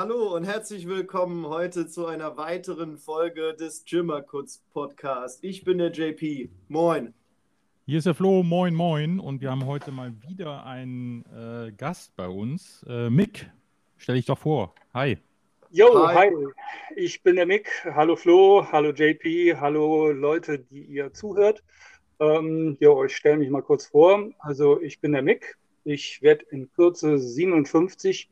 Hallo und herzlich willkommen heute zu einer weiteren Folge des Jimmerkutz Podcast. Ich bin der JP. Moin. Hier ist der Flo. Moin, moin. Und wir haben heute mal wieder einen äh, Gast bei uns. Äh, Mick, stell dich doch vor. Hi. Jo, hi. hi. Ich bin der Mick. Hallo Flo, hallo JP, hallo Leute, die ihr zuhört. Ähm, jo, ich stelle mich mal kurz vor. Also ich bin der Mick. Ich werde in Kürze 57,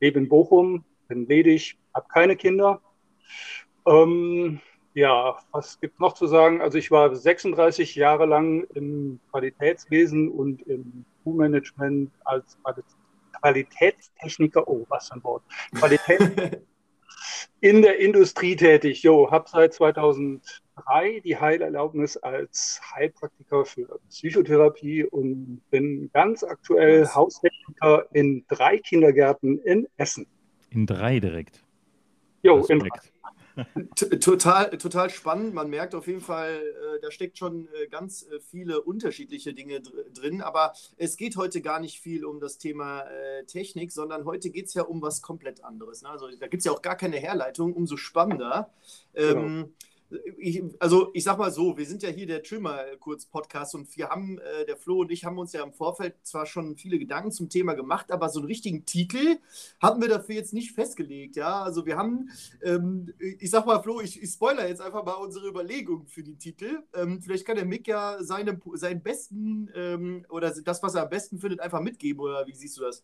lebe in Bochum, bin ledig, habe keine Kinder. Ähm, ja, was gibt noch zu sagen? Also ich war 36 Jahre lang im Qualitätswesen und im Q-Management als Qualitätstechniker, oh, was für ein Wort, Qualität in der Industrie tätig. Jo, habe seit 2003 die Heilerlaubnis als Heilpraktiker für Psychotherapie und bin ganz aktuell Haustechniker in drei Kindergärten in Essen. In drei direkt. Jo, in drei. Total, total spannend. Man merkt auf jeden Fall, äh, da steckt schon äh, ganz äh, viele unterschiedliche Dinge dr drin. Aber es geht heute gar nicht viel um das Thema äh, Technik, sondern heute geht es ja um was komplett anderes. Ne? Also da gibt es ja auch gar keine Herleitung, umso spannender. Genau. Ähm, ich, also ich sag mal so, wir sind ja hier der Trimmer kurz Podcast und wir haben, äh, der Flo und ich haben uns ja im Vorfeld zwar schon viele Gedanken zum Thema gemacht, aber so einen richtigen Titel hatten wir dafür jetzt nicht festgelegt, ja. Also wir haben, ähm, ich sag mal, Flo, ich, ich spoiler jetzt einfach mal unsere Überlegungen für den Titel. Ähm, vielleicht kann der Mick ja seine, seinen besten ähm, oder das, was er am besten findet, einfach mitgeben, oder wie siehst du das?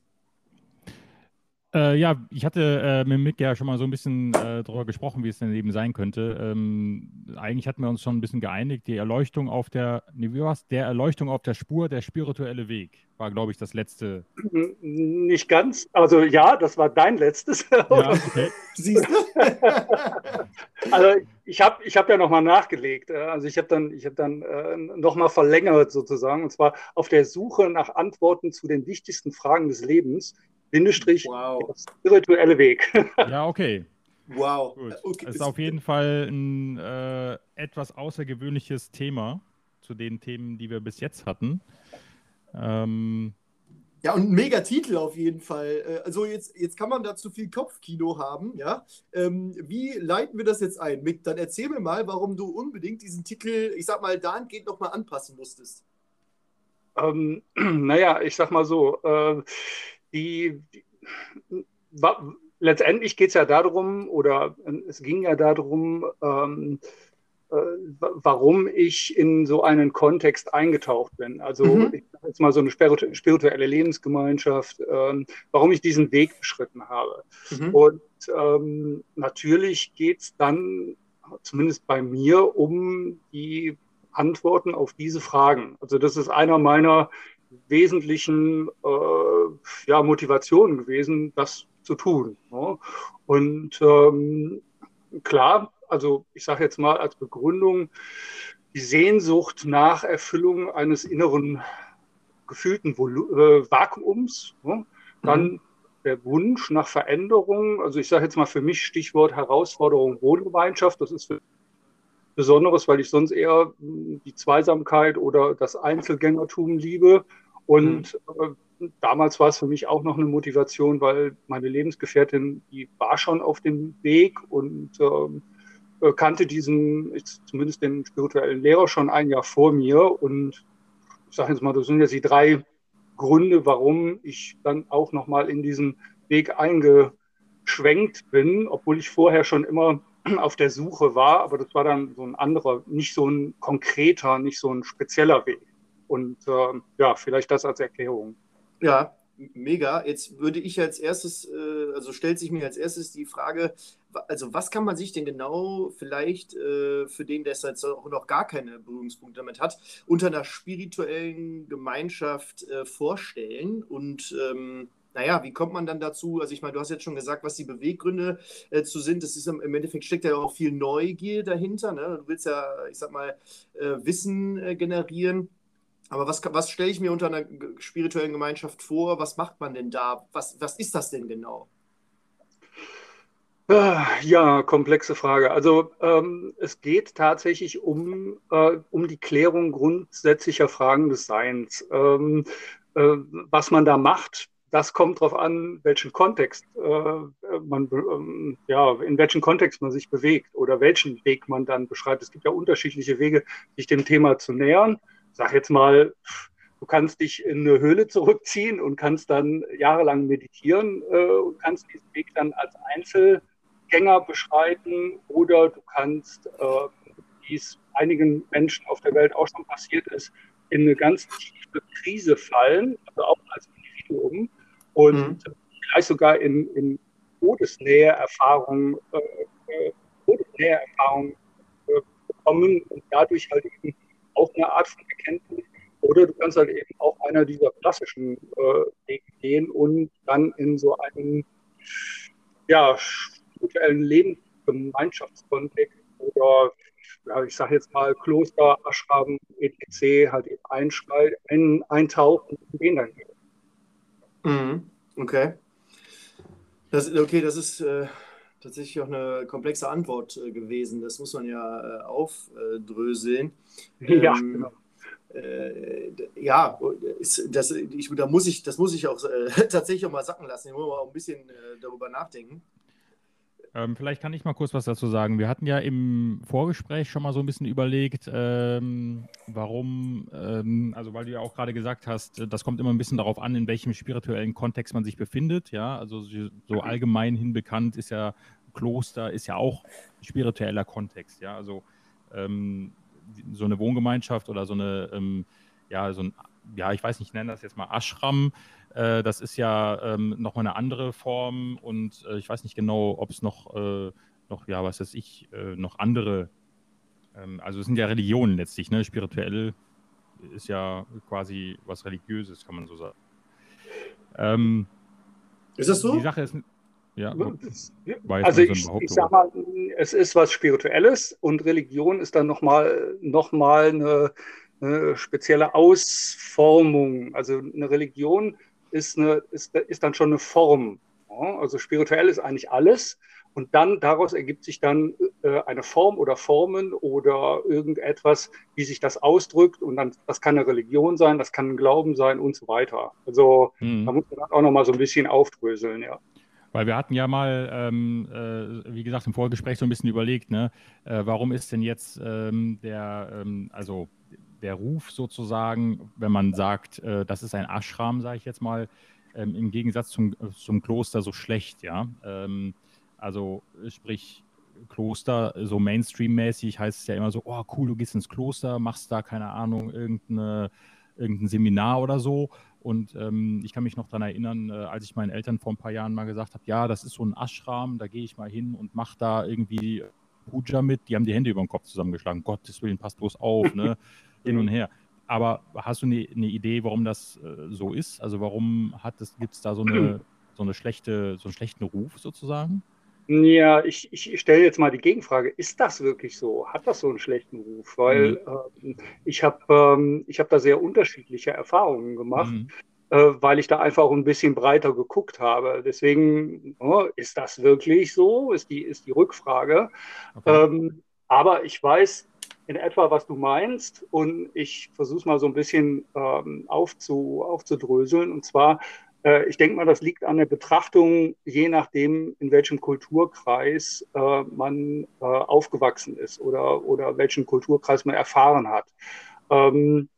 Äh, ja, ich hatte äh, mit Mick ja schon mal so ein bisschen äh, darüber gesprochen, wie es denn eben sein könnte. Ähm, eigentlich hatten wir uns schon ein bisschen geeinigt. Die Erleuchtung auf der, nee, wie war's? Der Erleuchtung auf der Spur, der spirituelle Weg, war, glaube ich, das letzte. Nicht ganz. Also ja, das war dein letztes. Ja, okay. Siehst du? also ich habe ich hab ja nochmal nachgelegt. Äh, also ich habe dann, ich hab dann äh, nochmal verlängert sozusagen. Und zwar auf der Suche nach Antworten zu den wichtigsten Fragen des Lebens Bindestrich, wow. spirituelle Weg. ja, okay. Wow. Gut. Okay. Das ist auf jeden Fall ein äh, etwas außergewöhnliches Thema zu den Themen, die wir bis jetzt hatten. Ähm, ja, und ein mega Titel auf jeden Fall. Äh, also jetzt, jetzt kann man da zu viel Kopfkino haben, ja. Ähm, wie leiten wir das jetzt ein? Mick, dann erzähl mir mal, warum du unbedingt diesen Titel, ich sag mal, dahingehend nochmal anpassen musstest. Ähm, naja, ich sag mal so, äh, die, die letztendlich geht es ja darum, oder es ging ja darum, ähm, äh, warum ich in so einen Kontext eingetaucht bin. Also mhm. ich sage jetzt mal so eine spirituelle Lebensgemeinschaft, ähm, warum ich diesen Weg beschritten habe. Mhm. Und ähm, natürlich geht es dann, zumindest bei mir, um die Antworten auf diese Fragen. Also das ist einer meiner wesentlichen äh, ja, Motivationen gewesen, das zu tun. Ne? Und ähm, klar, also ich sage jetzt mal als Begründung, die Sehnsucht nach Erfüllung eines inneren gefühlten Volu äh, Vakuums, ne? dann mhm. der Wunsch nach Veränderung, also ich sage jetzt mal für mich Stichwort Herausforderung Wohngemeinschaft, das ist für Besonderes, weil ich sonst eher die Zweisamkeit oder das Einzelgängertum liebe. Und mhm. äh, damals war es für mich auch noch eine Motivation, weil meine Lebensgefährtin, die war schon auf dem Weg und ähm, äh, kannte diesen, zumindest den spirituellen Lehrer schon ein Jahr vor mir. Und ich sage jetzt mal, das sind jetzt die drei Gründe, warum ich dann auch nochmal in diesen Weg eingeschwenkt bin, obwohl ich vorher schon immer auf der Suche war, aber das war dann so ein anderer, nicht so ein konkreter, nicht so ein spezieller Weg. Und äh, ja, vielleicht das als Erklärung. Ja, mega. Jetzt würde ich als erstes, äh, also stellt sich mir als erstes die Frage, also was kann man sich denn genau vielleicht äh, für den, der jetzt auch noch gar keine Berührungspunkte damit hat, unter einer spirituellen Gemeinschaft äh, vorstellen und ähm, naja, wie kommt man dann dazu? Also ich meine, du hast jetzt schon gesagt, was die Beweggründe äh, zu sind. Das ist im, Endeffekt steckt ja auch viel Neugier dahinter. Ne? Du willst ja, ich sag mal, äh, Wissen äh, generieren. Aber was, was stelle ich mir unter einer spirituellen Gemeinschaft vor? Was macht man denn da? Was, was ist das denn genau? Ah, ja, komplexe Frage. Also ähm, es geht tatsächlich um, äh, um die Klärung grundsätzlicher Fragen des Seins. Ähm, äh, was man da macht, das kommt darauf an, welchen Kontext äh, man, ähm, ja, in welchem Kontext man sich bewegt oder welchen Weg man dann beschreibt. Es gibt ja unterschiedliche Wege, sich dem Thema zu nähern. Sag jetzt mal, du kannst dich in eine Höhle zurückziehen und kannst dann jahrelang meditieren äh, und kannst diesen Weg dann als Einzelgänger beschreiten oder du kannst, äh, wie es einigen Menschen auf der Welt auch schon passiert ist, in eine ganz tiefe Krise fallen, also auch als Individuum und mhm. vielleicht sogar in, in Todesnähe-Erfahrungen äh, äh, Todesnähe äh, bekommen und dadurch halt eben auch eine Art von. Oder du kannst halt eben auch einer dieser klassischen äh, Wege gehen und dann in so einen ja, spirituellen Lebensgemeinschaftskontext oder ja, ich sage jetzt mal Kloster, Ashram, etc. halt eben ein, eintauchen und den dann gehen. Mhm. Okay. Das, okay, das ist äh, tatsächlich auch eine komplexe Antwort äh, gewesen. Das muss man ja äh, aufdröseln. ja, ähm, genau. Äh, ja, ist, das, ich, da muss ich, das muss ich auch äh, tatsächlich auch mal sacken lassen. Ich muss mal ein bisschen äh, darüber nachdenken. Ähm, vielleicht kann ich mal kurz was dazu sagen. Wir hatten ja im Vorgespräch schon mal so ein bisschen überlegt, ähm, warum, ähm, also weil du ja auch gerade gesagt hast, äh, das kommt immer ein bisschen darauf an, in welchem spirituellen Kontext man sich befindet. Ja, also so allgemein hin bekannt ist ja Kloster, ist ja auch spiritueller Kontext. Ja, also ähm, so eine Wohngemeinschaft oder so eine, ähm, ja, so ein, ja, ich weiß nicht, ich nenne das jetzt mal Ashram äh, das ist ja ähm, nochmal eine andere Form und äh, ich weiß nicht genau, ob es noch, äh, noch, ja, was weiß ich, äh, noch andere, ähm, also es sind ja Religionen letztlich, ne? Spirituell ist ja quasi was Religiöses, kann man so sagen. Ähm, ist das so? Die Sache ist, ja, also ich, ich sag mal, es ist was Spirituelles und Religion ist dann nochmal noch mal eine, eine spezielle Ausformung. Also eine Religion ist, eine, ist, ist dann schon eine Form. Also spirituell ist eigentlich alles. Und dann daraus ergibt sich dann äh, eine Form oder Formen oder irgendetwas, wie sich das ausdrückt. Und dann, das kann eine Religion sein, das kann ein Glauben sein und so weiter. Also mhm. da muss man auch nochmal so ein bisschen aufdröseln, ja. Weil wir hatten ja mal, ähm, äh, wie gesagt, im Vorgespräch so ein bisschen überlegt, ne, äh, warum ist denn jetzt ähm, der, ähm, also der Ruf sozusagen, wenn man sagt, äh, das ist ein Ashram, sage ich jetzt mal, ähm, im Gegensatz zum, zum Kloster so schlecht, ja. Ähm, also sprich, Kloster, so Mainstream-mäßig heißt es ja immer so, oh cool, du gehst ins Kloster, machst da, keine Ahnung, irgendeine, irgendein Seminar oder so. Und ähm, ich kann mich noch daran erinnern, äh, als ich meinen Eltern vor ein paar Jahren mal gesagt habe, ja, das ist so ein Ashram, da gehe ich mal hin und mache da irgendwie Puja mit. Die haben die Hände über den Kopf zusammengeschlagen. Gottes Willen, passt bloß auf, ne? hin und her. Aber hast du eine, eine Idee, warum das äh, so ist? Also warum gibt es da so eine, so eine schlechte, so einen schlechten Ruf sozusagen? Ja, ich, ich stelle jetzt mal die Gegenfrage. Ist das wirklich so? Hat das so einen schlechten Ruf? Weil mhm. äh, ich habe ähm, hab da sehr unterschiedliche Erfahrungen gemacht, mhm. äh, weil ich da einfach auch ein bisschen breiter geguckt habe. Deswegen, oh, ist das wirklich so? Ist die, ist die Rückfrage. Okay. Ähm, aber ich weiß, in etwa, was du meinst. Und ich versuche es mal so ein bisschen ähm, aufzu, aufzudröseln. Und zwar, ich denke mal, das liegt an der Betrachtung, je nachdem, in welchem Kulturkreis äh, man äh, aufgewachsen ist oder, oder welchen Kulturkreis man erfahren hat. Ähm,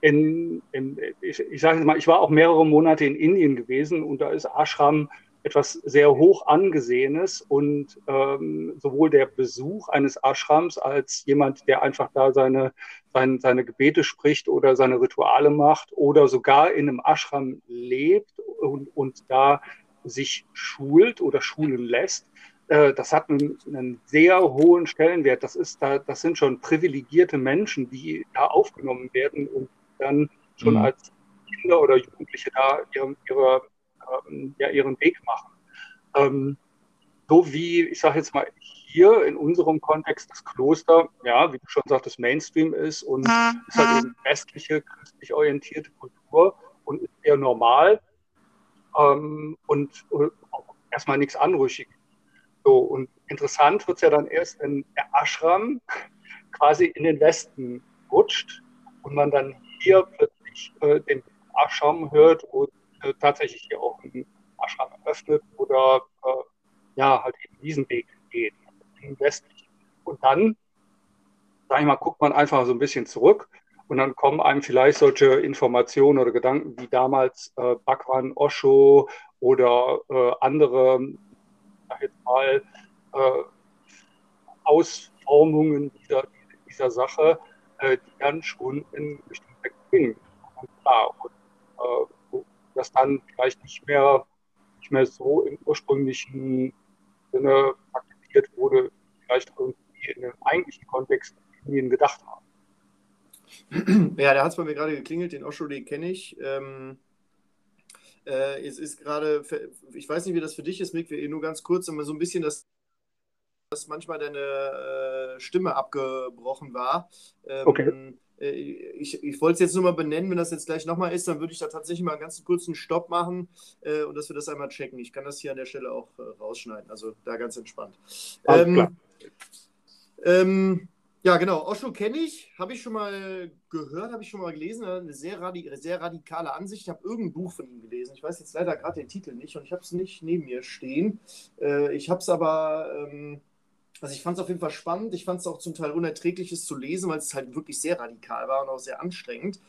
in, in, ich, ich sage mal, ich war auch mehrere Monate in Indien gewesen und da ist Ashram etwas sehr hoch angesehenes und ähm, sowohl der Besuch eines Ashrams als jemand, der einfach da seine, seine, seine Gebete spricht oder seine Rituale macht oder sogar in einem Ashram lebt und, und da sich schult oder schulen lässt, äh, das hat einen, einen, sehr hohen Stellenwert. Das, ist da, das sind schon privilegierte Menschen, die da aufgenommen werden und dann schon mhm. als Kinder oder Jugendliche da ihre, ihre ähm, ja, ihren Weg machen. Ähm, so wie, ich sage jetzt mal, hier in unserem Kontext das Kloster, ja, wie du schon sagtest, Mainstream ist und ist halt eben westliche, christlich orientierte Kultur und ist eher normal ähm, und, und erstmal nichts Anrüchiges. So, und interessant wird es ja dann erst, wenn der Ashram quasi in den Westen rutscht und man dann hier plötzlich äh, den Ashram hört und tatsächlich hier auch einen Ashram eröffnet oder äh, ja, halt eben diesen Weg geht, im westlichen. Und dann, sag ich mal, guckt man einfach so ein bisschen zurück und dann kommen einem vielleicht solche Informationen oder Gedanken wie damals äh, Bhagwan Osho oder äh, andere, sag jetzt mal, äh, Ausformungen dieser, dieser Sache, äh, die dann schon in bestimmte gingen. Und klar, und, äh, das dann vielleicht nicht mehr, nicht mehr so im ursprünglichen Sinne praktiziert wurde, vielleicht irgendwie in dem eigentlichen Kontext Indien gedacht haben. Ja, da hat es bei mir gerade geklingelt, den Osho, den kenne ich. Ähm, äh, es ist gerade, ich weiß nicht, wie das für dich ist, Mick, nur ganz kurz, aber so ein bisschen das dass manchmal deine äh, Stimme abgebrochen war. Ähm, okay. Äh, ich, ich wollte es jetzt nur mal benennen, wenn das jetzt gleich nochmal ist, dann würde ich da tatsächlich mal einen ganz kurzen Stopp machen äh, und dass wir das einmal checken. Ich kann das hier an der Stelle auch äh, rausschneiden, also da ganz entspannt. Ähm, ähm, ja, genau. Osho kenne ich, habe ich schon mal gehört, habe ich schon mal gelesen. Eine sehr, radi sehr radikale Ansicht. Ich habe irgendein Buch von ihm gelesen. Ich weiß jetzt leider gerade den Titel nicht und ich habe es nicht neben mir stehen. Äh, ich habe es aber. Ähm, also ich fand es auf jeden Fall spannend. Ich fand es auch zum Teil unerträglich, es zu lesen, weil es halt wirklich sehr radikal war und auch sehr anstrengend.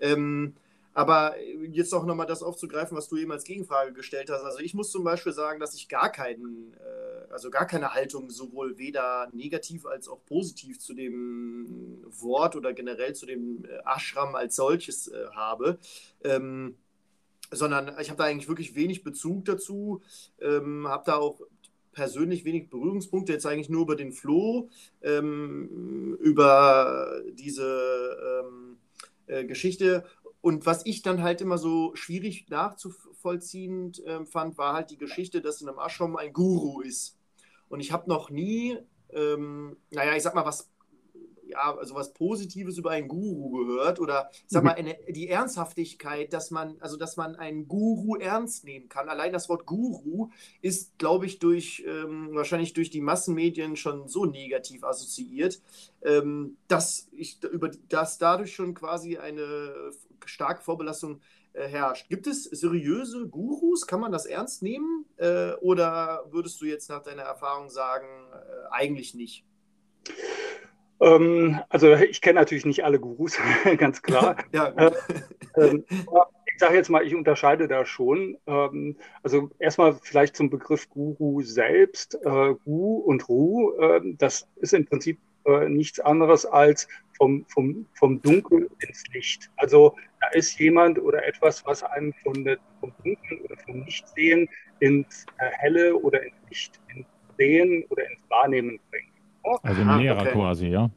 Ähm, aber jetzt auch nochmal das aufzugreifen, was du eben als Gegenfrage gestellt hast. Also ich muss zum Beispiel sagen, dass ich gar keinen, äh, also gar keine Haltung sowohl weder negativ als auch positiv zu dem Wort oder generell zu dem äh, Ashram als solches äh, habe. Ähm, sondern ich habe da eigentlich wirklich wenig Bezug dazu, ähm, habe da auch persönlich wenig Berührungspunkte, jetzt eigentlich nur über den Floh, ähm, über diese ähm, äh, Geschichte. Und was ich dann halt immer so schwierig nachzuvollziehen äh, fand, war halt die Geschichte, dass in einem Ashram ein Guru ist. Und ich habe noch nie, ähm, naja, ich sag mal, was ja, also was Positives über einen Guru gehört oder sag mhm. mal eine, die Ernsthaftigkeit, dass man, also dass man einen Guru ernst nehmen kann. Allein das Wort Guru ist, glaube ich, durch ähm, wahrscheinlich durch die Massenmedien schon so negativ assoziiert, ähm, dass ich über dass dadurch schon quasi eine starke Vorbelastung äh, herrscht. Gibt es seriöse Gurus? Kann man das ernst nehmen? Äh, oder würdest du jetzt nach deiner Erfahrung sagen, äh, eigentlich nicht? Ähm, also ich kenne natürlich nicht alle Gurus, ganz klar. ja, äh, ähm, ich sage jetzt mal, ich unterscheide da schon. Ähm, also erstmal vielleicht zum Begriff Guru selbst. Äh, Gu und Ru, das ist im Prinzip äh, nichts anderes als vom, vom, vom Dunkel ins Licht. Also da ist jemand oder etwas, was einen von der, vom Dunkeln oder vom Nichtsehen ins Helle oder ins Licht, ins Sehen oder ins Wahrnehmen bringt. Also ein Lehrer okay. quasi, ja?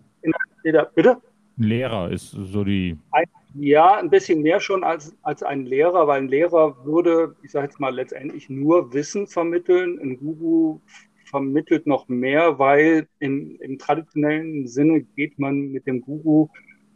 bitte? Ein Lehrer ist so die. ja, ein bisschen mehr schon als, als ein Lehrer, weil ein Lehrer würde, ich sage jetzt mal, letztendlich nur Wissen vermitteln. Ein Guru vermittelt noch mehr, weil im, im traditionellen Sinne geht man mit dem Guru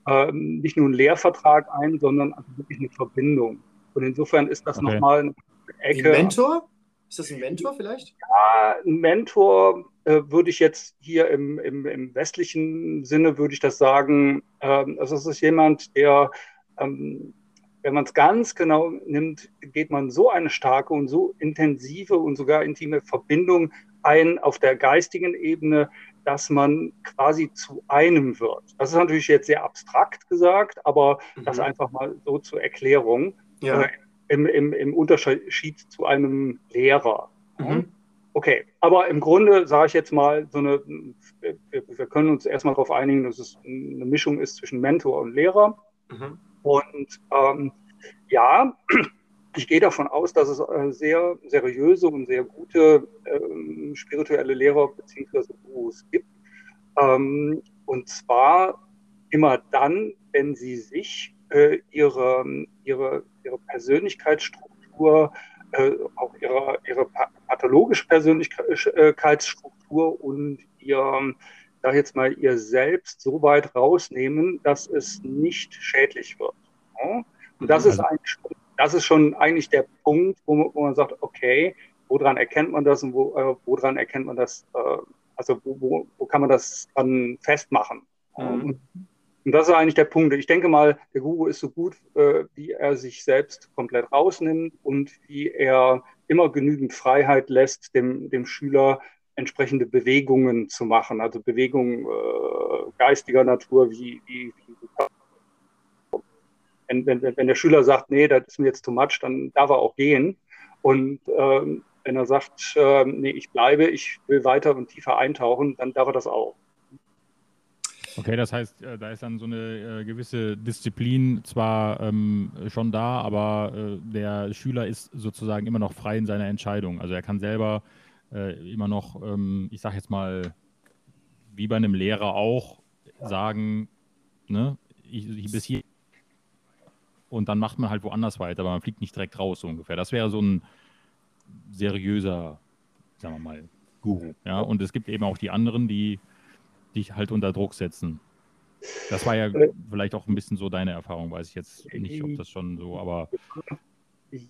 äh, nicht nur einen Lehrvertrag ein, sondern also wirklich eine Verbindung. Und insofern ist das okay. nochmal eine Ecke. Ein Mentor? Ist das ein Mentor vielleicht? Ja, ein Mentor äh, würde ich jetzt hier im, im, im, westlichen Sinne, würde ich das sagen, ähm, also es ist jemand, der, ähm, wenn man es ganz genau nimmt, geht man so eine starke und so intensive und sogar intime Verbindung ein auf der geistigen Ebene, dass man quasi zu einem wird. Das ist natürlich jetzt sehr abstrakt gesagt, aber mhm. das einfach mal so zur Erklärung. Ja. Äh, im, im, im Unterschied zu einem Lehrer. Mhm. Okay, aber im Grunde sage ich jetzt mal, so eine, wir, können uns erstmal darauf einigen, dass es eine Mischung ist zwischen Mentor und Lehrer. Mhm. Und ähm, ja, ich gehe davon aus, dass es äh, sehr seriöse und sehr gute äh, spirituelle Lehrer bzw. Gurus gibt. Ähm, und zwar immer dann, wenn sie sich äh, ihre, ihre, ihre Persönlichkeitsstruktur, äh, auch ihre, ihre pathologische Persönlichkeitsstruktur und ihr, sag jetzt mal, ihr Selbst so weit rausnehmen, dass es nicht schädlich wird. Ja? Und das ist, mhm. eigentlich, das ist schon eigentlich der Punkt, wo man, wo man sagt, okay, woran erkennt man das und wo, äh, woran erkennt man das, äh, also wo, wo, wo, kann man das dann festmachen? Mhm. Und das ist eigentlich der Punkt. Ich denke mal, der Guru ist so gut, äh, wie er sich selbst komplett rausnimmt und wie er immer genügend Freiheit lässt, dem, dem Schüler entsprechende Bewegungen zu machen. Also Bewegungen äh, geistiger Natur, wie, wie, wie wenn, wenn, wenn der Schüler sagt, nee, das ist mir jetzt too much, dann darf er auch gehen. Und ähm, wenn er sagt, äh, nee, ich bleibe, ich will weiter und tiefer eintauchen, dann darf er das auch. Okay, das heißt, äh, da ist dann so eine äh, gewisse Disziplin zwar ähm, schon da, aber äh, der Schüler ist sozusagen immer noch frei in seiner Entscheidung. Also er kann selber äh, immer noch, ähm, ich sage jetzt mal, wie bei einem Lehrer auch, sagen, ne, ich, ich bis hier und dann macht man halt woanders weiter, aber man fliegt nicht direkt raus so ungefähr. Das wäre so ein seriöser, sagen wir mal, Guru. Ja, und es gibt eben auch die anderen, die dich halt unter Druck setzen. Das war ja äh, vielleicht auch ein bisschen so deine Erfahrung, weiß ich jetzt nicht, ob das schon so, aber.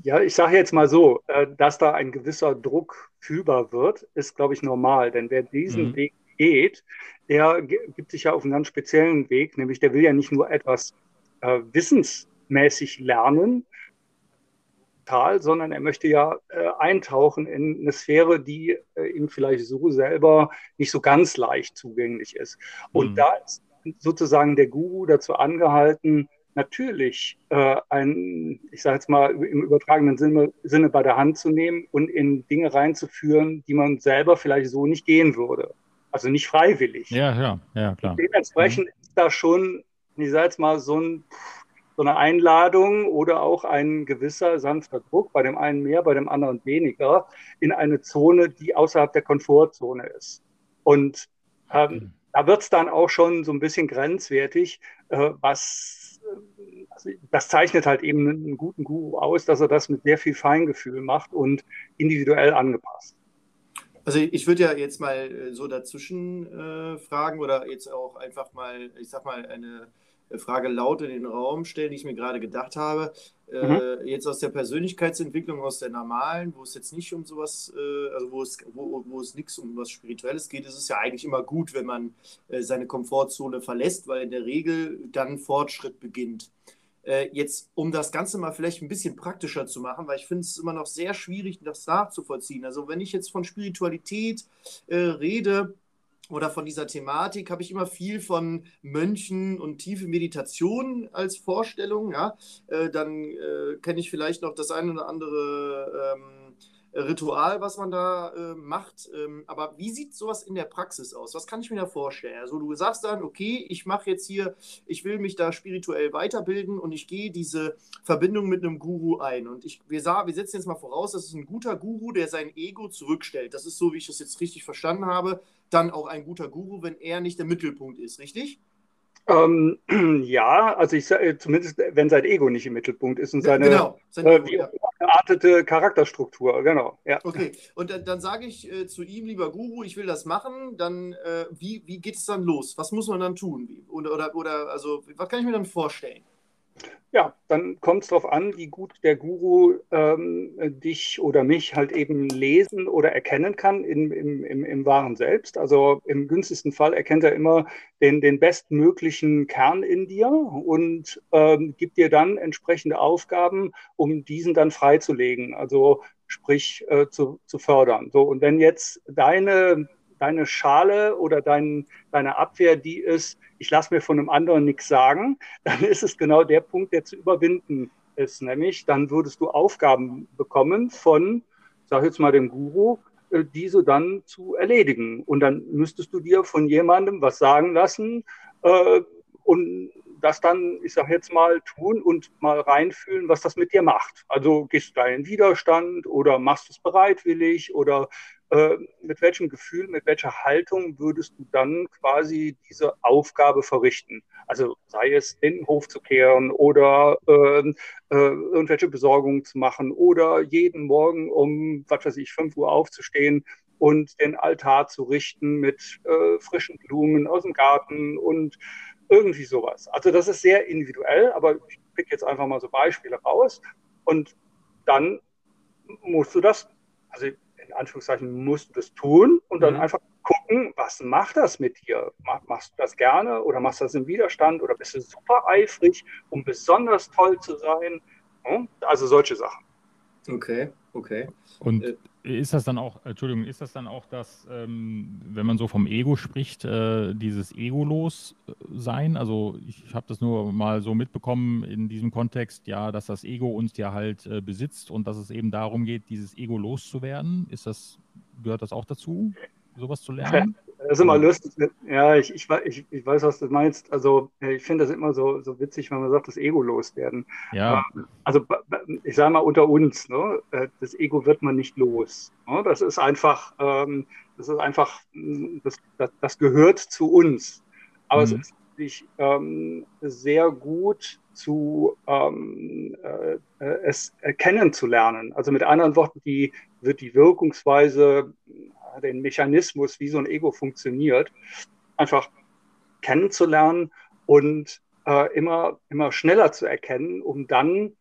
Ja, ich sage jetzt mal so, äh, dass da ein gewisser Druck fühlbar wird, ist, glaube ich, normal. Denn wer diesen mhm. Weg geht, der gibt sich ja auf einen ganz speziellen Weg, nämlich der will ja nicht nur etwas äh, wissensmäßig lernen, sondern er möchte ja äh, eintauchen in eine Sphäre, die äh, ihm vielleicht so selber nicht so ganz leicht zugänglich ist. Und mhm. da ist sozusagen der Guru dazu angehalten, natürlich äh, ein, ich sage jetzt mal im übertragenen Sinne, Sinne bei der Hand zu nehmen und in Dinge reinzuführen, die man selber vielleicht so nicht gehen würde. Also nicht freiwillig. Ja, ja, ja, klar. dementsprechend mhm. ist da schon, ich sage jetzt mal, so ein so eine Einladung oder auch ein gewisser sanfter Druck, bei dem einen mehr, bei dem anderen weniger, in eine Zone, die außerhalb der Komfortzone ist. Und ähm, mhm. da wird es dann auch schon so ein bisschen grenzwertig, äh, was also das zeichnet halt eben einen guten Guru aus, dass er das mit sehr viel Feingefühl macht und individuell angepasst. Also ich würde ja jetzt mal äh, so dazwischen äh, fragen oder jetzt auch einfach mal, ich sag mal, eine Frage laut in den Raum stellen, die ich mir gerade gedacht habe. Äh, mhm. Jetzt aus der Persönlichkeitsentwicklung, aus der normalen, wo es jetzt nicht um sowas, äh, also wo es, wo, wo es nichts um was Spirituelles geht, ist es ja eigentlich immer gut, wenn man äh, seine Komfortzone verlässt, weil in der Regel dann Fortschritt beginnt. Jetzt, um das Ganze mal vielleicht ein bisschen praktischer zu machen, weil ich finde es immer noch sehr schwierig, das nachzuvollziehen. Also wenn ich jetzt von Spiritualität äh, rede, oder von dieser Thematik habe ich immer viel von Mönchen und tiefe Meditation als Vorstellung. Ja? Äh, dann äh, kenne ich vielleicht noch das eine oder andere ähm, Ritual, was man da äh, macht. Ähm, aber wie sieht sowas in der Praxis aus? Was kann ich mir da vorstellen? Also du sagst dann, okay, ich mache jetzt hier, ich will mich da spirituell weiterbilden und ich gehe diese Verbindung mit einem Guru ein. Und ich, wir, sah, wir setzen jetzt mal voraus, das ist ein guter Guru, der sein Ego zurückstellt. Das ist so, wie ich das jetzt richtig verstanden habe, dann auch ein guter Guru, wenn er nicht der Mittelpunkt ist, richtig? Ähm, ja, also ich sage zumindest, wenn sein Ego nicht im Mittelpunkt ist und seine genau, sein äh, Ego, ja. geartete Charakterstruktur, genau. Ja. Okay, und dann, dann sage ich äh, zu ihm, lieber Guru, ich will das machen, dann äh, wie, wie geht es dann los? Was muss man dann tun? Oder, oder, oder also, was kann ich mir dann vorstellen? Ja, dann kommt es darauf an, wie gut der Guru ähm, dich oder mich halt eben lesen oder erkennen kann im, im, im, im wahren Selbst. Also im günstigsten Fall erkennt er immer den, den bestmöglichen Kern in dir und ähm, gibt dir dann entsprechende Aufgaben, um diesen dann freizulegen, also sprich äh, zu, zu fördern. So, und wenn jetzt deine deine Schale oder dein, deine Abwehr die ist, ich lasse mir von einem anderen nichts sagen, dann ist es genau der Punkt, der zu überwinden ist. Nämlich, dann würdest du Aufgaben bekommen von, sag jetzt mal dem Guru, äh, diese dann zu erledigen. Und dann müsstest du dir von jemandem was sagen lassen äh, und das dann, ich sage jetzt mal, tun und mal reinfühlen, was das mit dir macht. Also gehst du da in Widerstand oder machst du es bereitwillig oder äh, mit welchem Gefühl, mit welcher Haltung würdest du dann quasi diese Aufgabe verrichten? Also sei es den Hof zu kehren oder äh, äh, irgendwelche Besorgungen zu machen oder jeden Morgen um, was weiß ich, 5 Uhr aufzustehen und den Altar zu richten mit äh, frischen Blumen aus dem Garten und irgendwie sowas. Also das ist sehr individuell, aber ich pick jetzt einfach mal so Beispiele raus und dann musst du das, also in Anführungszeichen musst du das tun und dann mhm. einfach gucken, was macht das mit dir? Machst du das gerne oder machst du das im Widerstand oder bist du super eifrig, um besonders toll zu sein? Also solche Sachen. Okay, okay. Und äh, ist das dann auch, Entschuldigung, ist das dann auch das, ähm, wenn man so vom Ego spricht, äh, dieses Ego-los sein? Also ich habe das nur mal so mitbekommen in diesem Kontext, ja, dass das Ego uns ja halt äh, besitzt und dass es eben darum geht, dieses Ego loszuwerden. Ist das, gehört das auch dazu? sowas zu lernen? Das ist immer lustig. Ja, ich, ich, ich, ich weiß, was du meinst. Also, ich finde das immer so, so witzig, wenn man sagt, das Ego loswerden. Ja. Ähm, also, ich sage mal unter uns, ne, äh, das Ego wird man nicht los. Ne? Das ist einfach, ähm, das ist einfach, das, das, das gehört zu uns. Aber mhm. es ist natürlich ähm, sehr gut zu ähm, äh, äh es erkennen zu lernen. Also mit anderen Worten, die wird die Wirkungsweise den Mechanismus, wie so ein Ego funktioniert, einfach kennenzulernen und äh, immer, immer schneller zu erkennen, um dann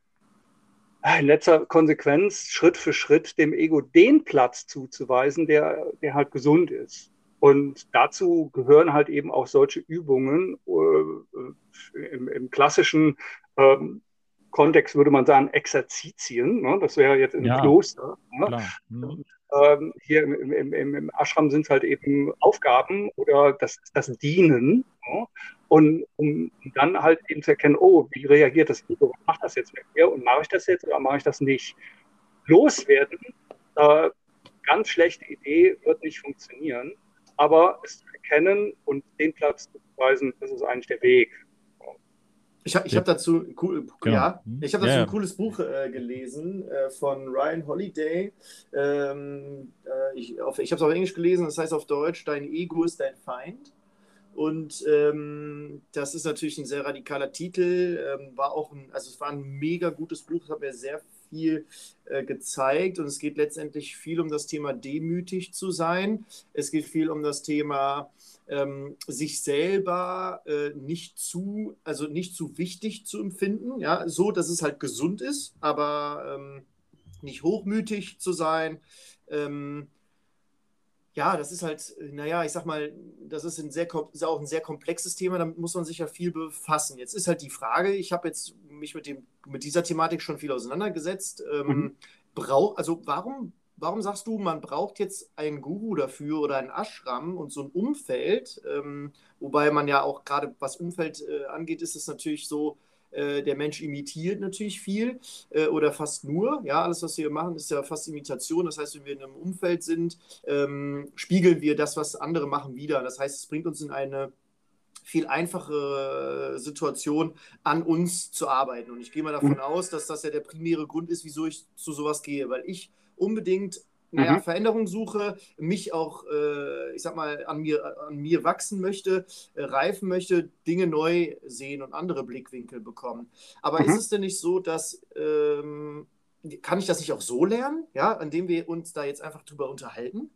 in letzter Konsequenz Schritt für Schritt dem Ego den Platz zuzuweisen, der, der halt gesund ist. Und dazu gehören halt eben auch solche Übungen. Äh, im, im, klassischen ähm, Kontext würde man sagen Exerzitien. Ne? Das wäre jetzt im ja, Kloster. Ne? Mhm. Ähm, hier im, im, im, im Ashram sind es halt eben Aufgaben oder das, das Dienen. Ja? Und um dann halt eben zu erkennen, oh, wie reagiert das Ego? Was macht das jetzt mit mir? Und mache ich das jetzt oder mache ich das nicht? Loswerden, äh, ganz schlechte Idee, wird nicht funktionieren. Aber es zu erkennen und den Platz zu weisen, das ist eigentlich der Weg. Ich habe ich hab dazu, cool, genau. ja, mhm. ich hab dazu ja, ein cooles Buch äh, gelesen äh, von Ryan Holiday. Ähm, äh, ich ich habe es auf Englisch gelesen, das heißt auf Deutsch, Dein Ego ist dein Feind. Und ähm, das ist natürlich ein sehr radikaler Titel. Ähm, war auch ein, also es war ein mega gutes Buch, es hat mir sehr viel äh, gezeigt. Und es geht letztendlich viel um das Thema demütig zu sein. Es geht viel um das Thema ähm, sich selber äh, nicht zu, also nicht zu wichtig zu empfinden, ja, so, dass es halt gesund ist, aber ähm, nicht hochmütig zu sein. Ähm, ja, das ist halt, naja, ich sag mal, das ist, ein sehr, ist auch ein sehr komplexes Thema, damit muss man sich ja viel befassen. Jetzt ist halt die Frage, ich habe jetzt mich mit, dem, mit dieser Thematik schon viel auseinandergesetzt. Ähm, mhm. brau, also warum warum sagst du, man braucht jetzt einen Guru dafür oder einen Ashram und so ein Umfeld? Ähm, wobei man ja auch gerade, was Umfeld äh, angeht, ist es natürlich so, äh, der Mensch imitiert natürlich viel äh, oder fast nur. Ja, alles, was wir machen, ist ja fast Imitation. Das heißt, wenn wir in einem Umfeld sind, ähm, spiegeln wir das, was andere machen, wieder. Das heißt, es bringt uns in eine viel einfache Situation, an uns zu arbeiten. Und ich gehe mal davon mhm. aus, dass das ja der primäre Grund ist, wieso ich zu sowas gehe, weil ich unbedingt naja, mhm. Veränderung suche, mich auch, äh, ich sag mal, an mir, an mir wachsen möchte, äh, reifen möchte, Dinge neu sehen und andere Blickwinkel bekommen. Aber mhm. ist es denn nicht so, dass, ähm, kann ich das nicht auch so lernen, ja, indem wir uns da jetzt einfach drüber unterhalten?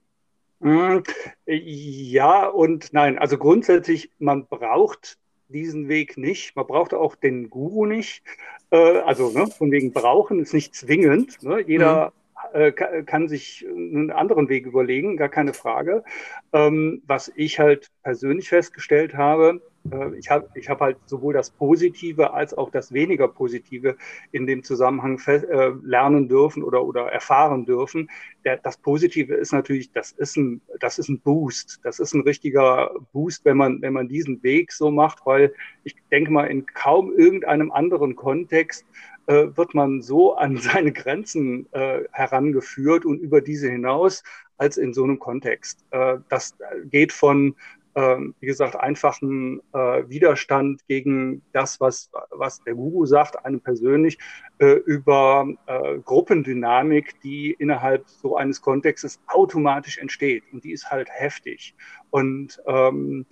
Mhm. Ja und nein. Also grundsätzlich, man braucht diesen Weg nicht. Man braucht auch den Guru nicht. Äh, also ne, von wegen brauchen ist nicht zwingend. Ne? Jeder mhm äh, kann sich einen anderen Weg überlegen, gar keine Frage. Ähm, was ich halt persönlich festgestellt habe, äh, ich habe ich hab halt sowohl das Positive als auch das weniger Positive in dem Zusammenhang äh, lernen dürfen oder, oder erfahren dürfen. Der, das Positive ist natürlich, das ist, ein, das ist ein Boost. Das ist ein richtiger Boost, wenn man, wenn man diesen Weg so macht, weil ich denke mal, in kaum irgendeinem anderen Kontext äh, wird man so an seine Grenzen äh, herangeführt und über diese hinaus als in so einem Kontext. Äh, das geht von, ähm, wie gesagt, einfachen äh, Widerstand gegen das, was, was der Guru sagt, einem persönlich, äh, über äh, Gruppendynamik, die innerhalb so eines Kontextes automatisch entsteht. Und die ist halt heftig. Und ähm,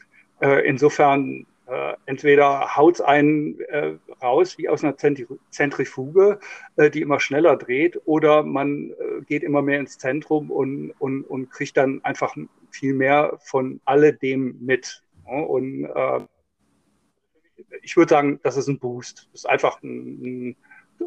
insofern äh, entweder haut es einen äh, raus wie aus einer Zentrifuge, äh, die immer schneller dreht, oder man äh, geht immer mehr ins Zentrum und, und, und kriegt dann einfach viel mehr von alledem mit. Ja? Und äh, ich würde sagen, das ist ein Boost. Das ist einfach ein, ein,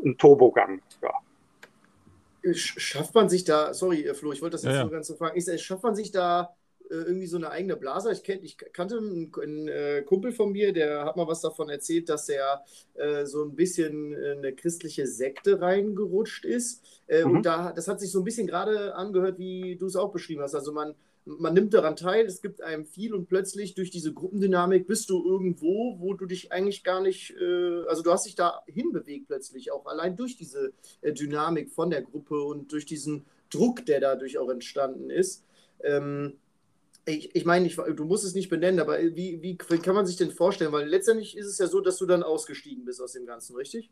ein Turbogang. Ja. Schafft man sich da, sorry, Flo, ich wollte das jetzt ja, ja. so ganz so fragen, ist, schafft man sich da irgendwie so eine eigene Blase. Ich, kenn, ich kannte einen, einen äh, Kumpel von mir, der hat mal was davon erzählt, dass er äh, so ein bisschen in eine christliche Sekte reingerutscht ist. Äh, mhm. Und da, das hat sich so ein bisschen gerade angehört, wie du es auch beschrieben hast. Also man, man nimmt daran teil, es gibt einem viel und plötzlich durch diese Gruppendynamik bist du irgendwo, wo du dich eigentlich gar nicht, äh, also du hast dich da hinbewegt plötzlich, auch allein durch diese äh, Dynamik von der Gruppe und durch diesen Druck, der dadurch auch entstanden ist. Ähm, ich, ich meine, ich, du musst es nicht benennen, aber wie, wie, kann man sich denn vorstellen? Weil letztendlich ist es ja so, dass du dann ausgestiegen bist aus dem Ganzen, richtig?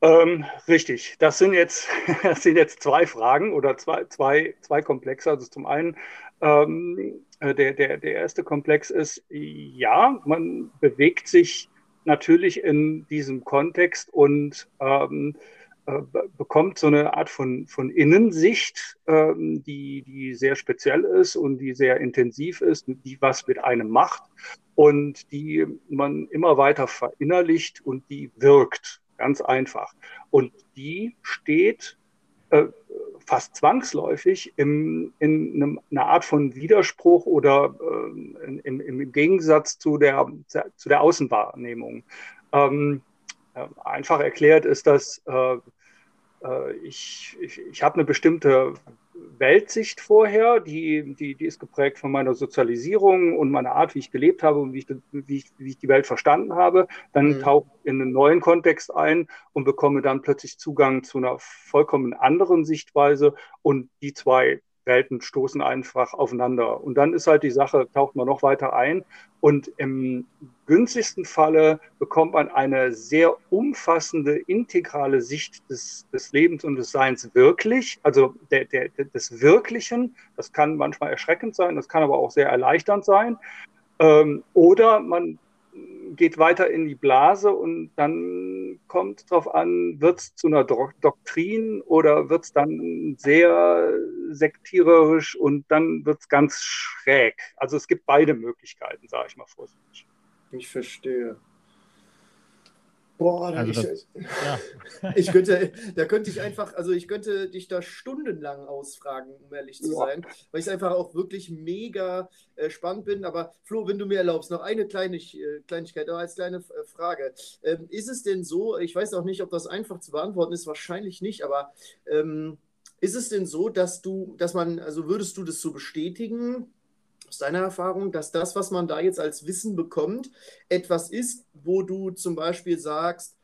Ähm, richtig. Das sind, jetzt, das sind jetzt zwei Fragen oder zwei, zwei, zwei Komplexe. Also zum einen, ähm, äh, der, der, der erste Komplex ist, ja, man bewegt sich natürlich in diesem Kontext und ähm, äh, bekommt so eine Art von, von Innensicht, ähm, die, die sehr speziell ist und die sehr intensiv ist, die was mit einem macht und die man immer weiter verinnerlicht und die wirkt, ganz einfach. Und die steht äh, fast zwangsläufig im, in einem, einer Art von Widerspruch oder äh, im, im, Gegensatz zu der, zu der Außenwahrnehmung. Ähm, äh, einfach erklärt ist das, äh, äh, ich, ich, ich habe eine bestimmte Weltsicht vorher, die, die, die ist geprägt von meiner Sozialisierung und meiner Art, wie ich gelebt habe und wie ich, wie ich, wie ich die Welt verstanden habe. Dann mhm. tauche ich in einen neuen Kontext ein und bekomme dann plötzlich Zugang zu einer vollkommen anderen Sichtweise. Und die zwei Welten stoßen einfach aufeinander. Und dann ist halt die Sache, taucht man noch weiter ein. Und im günstigsten Falle bekommt man eine sehr umfassende, integrale Sicht des, des Lebens und des Seins wirklich, also der, der, des Wirklichen. Das kann manchmal erschreckend sein, das kann aber auch sehr erleichternd sein. Ähm, oder man geht weiter in die Blase und dann kommt es darauf an, wird es zu einer Do Doktrin oder wird es dann sehr sektiererisch und dann wird es ganz schräg. Also es gibt beide Möglichkeiten, sage ich mal vorsichtig. Ich verstehe. Boah, also ich, das, ja. ich könnte, da könnte ich einfach, also ich könnte dich da stundenlang ausfragen, um ehrlich zu sein, weil ich einfach auch wirklich mega äh, spannend bin. Aber Flo, wenn du mir erlaubst, noch eine Kleinig, äh, Kleinigkeit, aber als kleine äh, Frage. Ähm, ist es denn so, ich weiß auch nicht, ob das einfach zu beantworten ist, wahrscheinlich nicht, aber ähm, ist es denn so, dass du, dass man, also würdest du das so bestätigen, aus deiner Erfahrung, dass das, was man da jetzt als Wissen bekommt, etwas ist, wo du zum Beispiel sagst,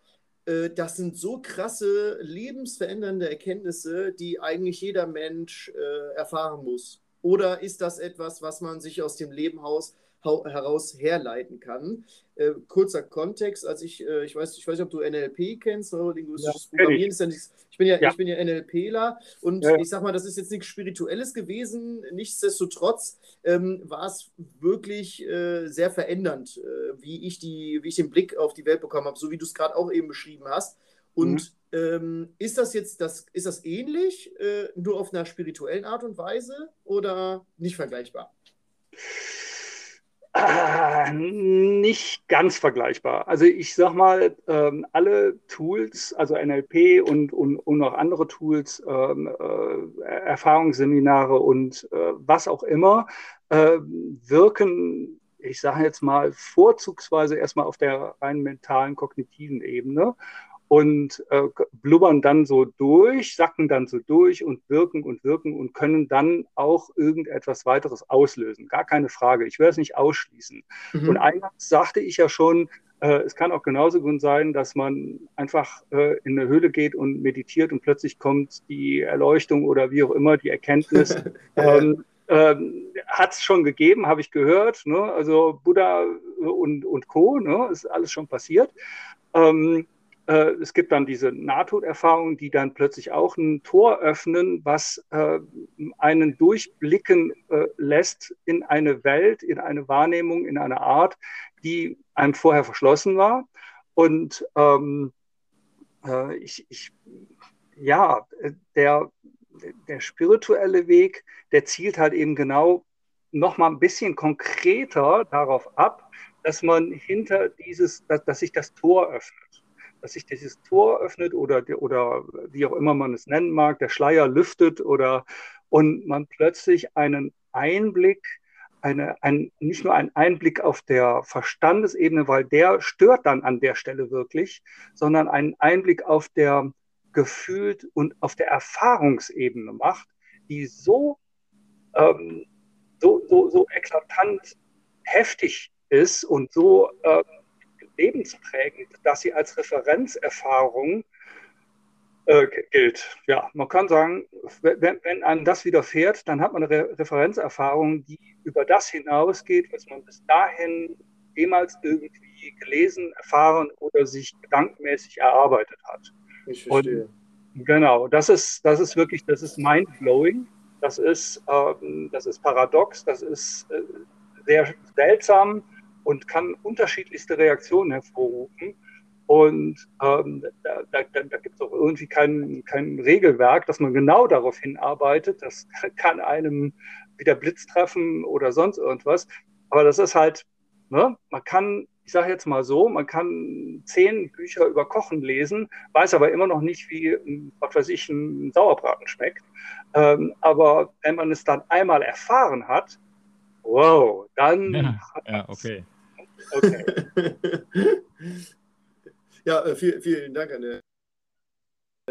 äh, das sind so krasse, lebensverändernde Erkenntnisse, die eigentlich jeder Mensch äh, erfahren muss? Oder ist das etwas, was man sich aus dem Leben aus, heraus herleiten kann. Äh, kurzer Kontext, als ich, äh, ich weiß, ich weiß nicht, ob du NLP kennst, neurolinguistisches ja, Programmieren ist ja nichts. Ich bin ja, ja. ich bin ja NLPler und ja. ich sag mal, das ist jetzt nichts Spirituelles gewesen. Nichtsdestotrotz ähm, war es wirklich äh, sehr verändernd, äh, wie ich die, wie ich den Blick auf die Welt bekommen habe, so wie du es gerade auch eben beschrieben hast. Und mhm. ähm, ist das jetzt das, ist das ähnlich, äh, nur auf einer spirituellen Art und Weise oder nicht vergleichbar? Äh, nicht ganz vergleichbar. Also ich sag mal, ähm, alle Tools, also NLP und, und, und noch andere Tools, ähm, äh, Erfahrungsseminare und äh, was auch immer, äh, wirken, ich sage jetzt mal, vorzugsweise erstmal auf der rein mentalen, kognitiven Ebene und äh, blubbern dann so durch, sacken dann so durch und wirken und wirken und können dann auch irgendetwas weiteres auslösen. Gar keine Frage. Ich werde es nicht ausschließen. Mhm. Und eingangs sagte ich ja schon, äh, es kann auch genauso gut sein, dass man einfach äh, in eine Höhle geht und meditiert und plötzlich kommt die Erleuchtung oder wie auch immer, die Erkenntnis. ähm, ähm, hat es schon gegeben, habe ich gehört. Ne? Also Buddha und, und Co. Ne? ist alles schon passiert. Ähm, äh, es gibt dann diese Nahtoderfahrungen, die dann plötzlich auch ein Tor öffnen, was äh, einen durchblicken äh, lässt in eine Welt, in eine Wahrnehmung, in eine Art, die einem vorher verschlossen war. Und ähm, äh, ich, ich, ja, der, der spirituelle Weg, der zielt halt eben genau noch mal ein bisschen konkreter darauf ab, dass man hinter dieses, dass, dass sich das Tor öffnet dass sich dieses Tor öffnet oder, oder wie auch immer man es nennen mag, der Schleier lüftet oder und man plötzlich einen Einblick, eine, ein, nicht nur ein Einblick auf der Verstandesebene, weil der stört dann an der Stelle wirklich, sondern einen Einblick auf der gefühlt und auf der Erfahrungsebene macht, die so, ähm, so, so, so eklatant heftig ist und so ähm, lebensprägend, dass sie als Referenzerfahrung äh, gilt. Ja, man kann sagen, wenn, wenn einem das widerfährt, dann hat man eine Re Referenzerfahrung, die über das hinausgeht, was man bis dahin jemals irgendwie gelesen, erfahren oder sich gedankenmäßig erarbeitet hat. Ich verstehe. Und genau, das ist, das ist wirklich, das ist mind-blowing, das ist, ähm, das ist paradox, das ist äh, sehr seltsam und kann unterschiedlichste Reaktionen hervorrufen. Und ähm, da, da, da gibt es auch irgendwie kein, kein Regelwerk, dass man genau darauf hinarbeitet. Das kann einem wieder Blitz treffen oder sonst irgendwas. Aber das ist halt, ne, man kann, ich sage jetzt mal so, man kann zehn Bücher über Kochen lesen, weiß aber immer noch nicht, wie, was weiß ich, ein Sauerbraten schmeckt. Ähm, aber wenn man es dann einmal erfahren hat, wow, dann. Ja, ja okay. Okay. ja, äh, viel, vielen Dank, Anne.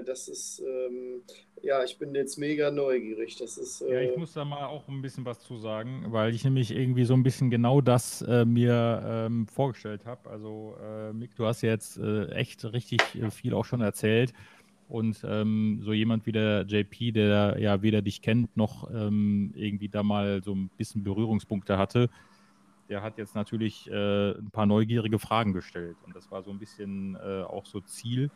Das ist, ähm, ja, ich bin jetzt mega neugierig. Das ist, äh, ja, ich muss da mal auch ein bisschen was zu sagen, weil ich nämlich irgendwie so ein bisschen genau das äh, mir ähm, vorgestellt habe. Also, äh, Mick, du hast jetzt äh, echt richtig äh, viel auch schon erzählt. Und ähm, so jemand wie der JP, der ja weder dich kennt noch ähm, irgendwie da mal so ein bisschen Berührungspunkte hatte, der hat jetzt natürlich äh, ein paar neugierige Fragen gestellt. Und das war so ein bisschen äh, auch so Ziel,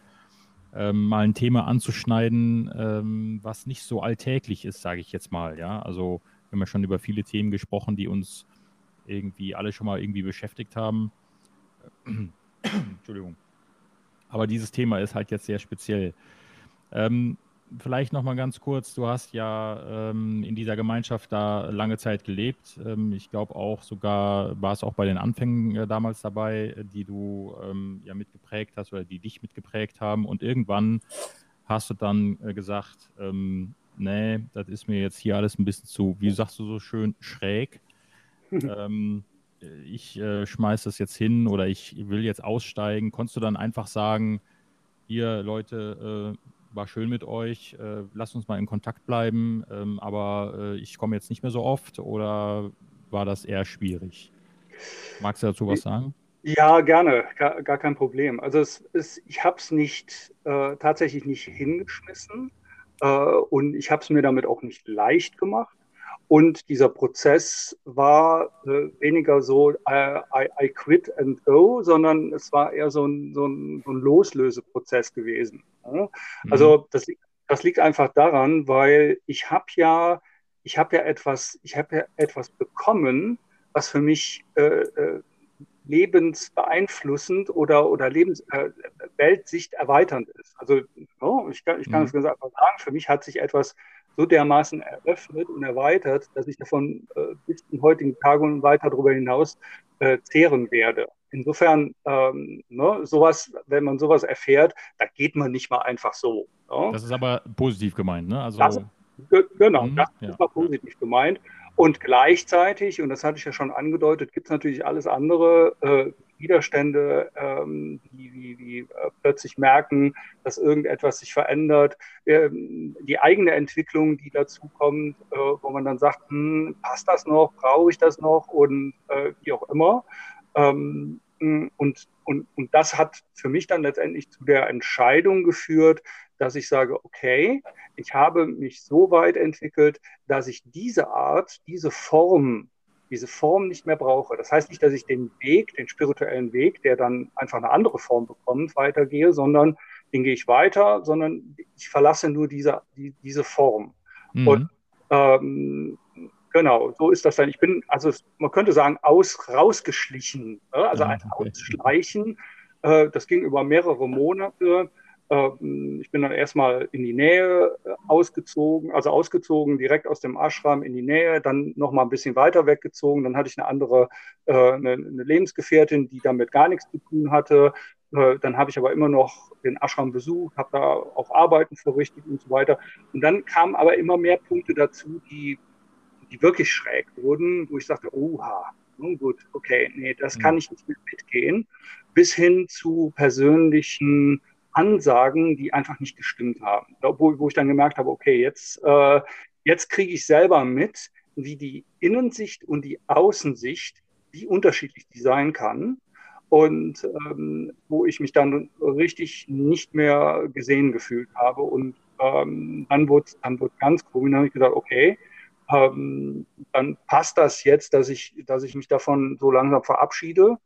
ähm, mal ein Thema anzuschneiden, ähm, was nicht so alltäglich ist, sage ich jetzt mal. Ja, also wir haben ja schon über viele Themen gesprochen, die uns irgendwie alle schon mal irgendwie beschäftigt haben. Entschuldigung. Aber dieses Thema ist halt jetzt sehr speziell. Ähm, vielleicht noch mal ganz kurz, du hast ja ähm, in dieser Gemeinschaft da lange Zeit gelebt. Ähm, ich glaube auch sogar, war es auch bei den Anfängen äh, damals dabei, die du ähm, ja mitgeprägt hast oder die dich mitgeprägt haben. Und irgendwann hast du dann äh, gesagt, ähm, nee, das ist mir jetzt hier alles ein bisschen zu, wie sagst du so schön, schräg. Ähm, ich äh, schmeiß das jetzt hin oder ich will jetzt aussteigen. Konntest du dann einfach sagen, hier Leute, äh, war schön mit euch, äh, lasst uns mal in Kontakt bleiben, ähm, aber äh, ich komme jetzt nicht mehr so oft oder war das eher schwierig? Magst du dazu was sagen? Ja, gerne, gar, gar kein Problem. Also es ist, ich habe es nicht äh, tatsächlich nicht hingeschmissen äh, und ich habe es mir damit auch nicht leicht gemacht. Und dieser Prozess war äh, weniger so I, I, I, quit and go, sondern es war eher so ein, so ein, so ein Loslöseprozess gewesen. Mhm. Also das, das liegt einfach daran, weil ich habe ja, ich habe ja etwas, ich habe ja etwas bekommen, was für mich äh, äh, lebensbeeinflussend oder, oder Lebens, äh, Weltsicht erweiternd ist. Also oh, ich kann, ich kann mhm. es ganz einfach sagen, für mich hat sich etwas so dermaßen eröffnet und erweitert, dass ich davon äh, bis zum heutigen Tag und weiter darüber hinaus äh, zehren werde. Insofern, ähm, ne, sowas, wenn man sowas erfährt, da geht man nicht mal einfach so. Ne? Das ist aber positiv gemeint, ne? Also, das, genau, mh, das ja. ist mal positiv gemeint. Und gleichzeitig, und das hatte ich ja schon angedeutet, gibt es natürlich alles andere, äh, Widerstände, ähm, die, die, die äh, plötzlich merken, dass irgendetwas sich verändert, ähm, die eigene Entwicklung, die dazu kommt, äh, wo man dann sagt, hm, passt das noch, brauche ich das noch? Und äh, wie auch immer. Ähm, und, und, und das hat für mich dann letztendlich zu der Entscheidung geführt, dass ich sage, okay, ich habe mich so weit entwickelt, dass ich diese Art, diese Form diese Form nicht mehr brauche. Das heißt nicht, dass ich den Weg, den spirituellen Weg, der dann einfach eine andere Form bekommt, weitergehe, sondern den gehe ich weiter, sondern ich verlasse nur diese, die, diese Form. Mhm. Und ähm, genau, so ist das dann. Ich bin, also man könnte sagen, aus, rausgeschlichen. Ne? Also ein Ausschleichen. Äh, das ging über mehrere Monate. Ähm, ich bin dann erstmal in die Nähe äh, ausgezogen, also ausgezogen, direkt aus dem Ashram in die Nähe, dann nochmal ein bisschen weiter weggezogen. Dann hatte ich eine andere, äh, eine, Lebensgefährtin, die damit gar nichts zu tun hatte. Äh, dann habe ich aber immer noch den Ashram besucht, habe da auch Arbeiten verrichtet und so weiter. Und dann kamen aber immer mehr Punkte dazu, die die wirklich schräg wurden, wo ich sagte, oha, nun gut, okay, nee, das kann ich nicht mehr mitgehen, bis hin zu persönlichen Ansagen, die einfach nicht gestimmt haben. Wo, wo ich dann gemerkt habe, okay, jetzt, äh, jetzt kriege ich selber mit, wie die Innensicht und die Außensicht, wie unterschiedlich die sein kann. Und ähm, wo ich mich dann richtig nicht mehr gesehen gefühlt habe. Und ähm, dann wurde dann wurde ganz komisch. Dann habe ich gesagt, okay, ähm, dann passt das jetzt, dass ich, dass ich mich davon so langsam verabschiede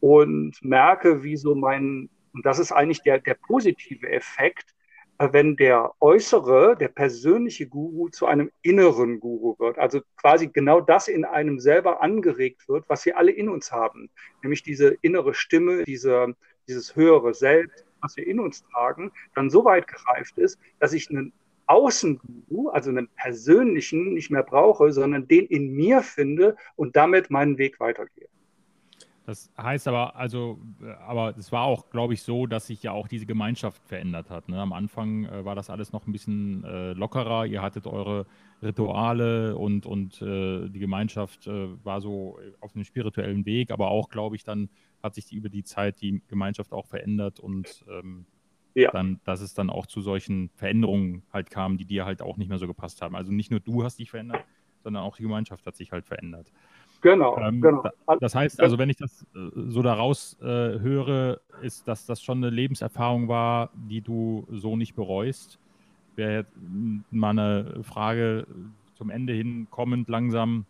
und merke, wie so mein, und das ist eigentlich der, der positive Effekt, äh, wenn der äußere, der persönliche Guru zu einem inneren Guru wird. Also quasi genau das in einem selber angeregt wird, was wir alle in uns haben. Nämlich diese innere Stimme, diese, dieses höhere Selbst, was wir in uns tragen, dann so weit gereift ist, dass ich einen Außenguru, also einen persönlichen, nicht mehr brauche, sondern den in mir finde und damit meinen Weg weitergehe. Das heißt aber, also, aber es war auch, glaube ich, so, dass sich ja auch diese Gemeinschaft verändert hat. Ne? Am Anfang äh, war das alles noch ein bisschen äh, lockerer. Ihr hattet eure Rituale und, und äh, die Gemeinschaft äh, war so auf einem spirituellen Weg, aber auch, glaube ich, dann hat sich die, über die Zeit die Gemeinschaft auch verändert und ähm, ja. dann, dass es dann auch zu solchen Veränderungen halt kam, die dir halt auch nicht mehr so gepasst haben. Also nicht nur du hast dich verändert, sondern auch die Gemeinschaft hat sich halt verändert. Genau, ähm, genau. Das heißt also, wenn ich das äh, so daraus äh, höre, ist, dass das schon eine Lebenserfahrung war, die du so nicht bereust. Wäre jetzt mal eine Frage zum Ende hin kommend langsam.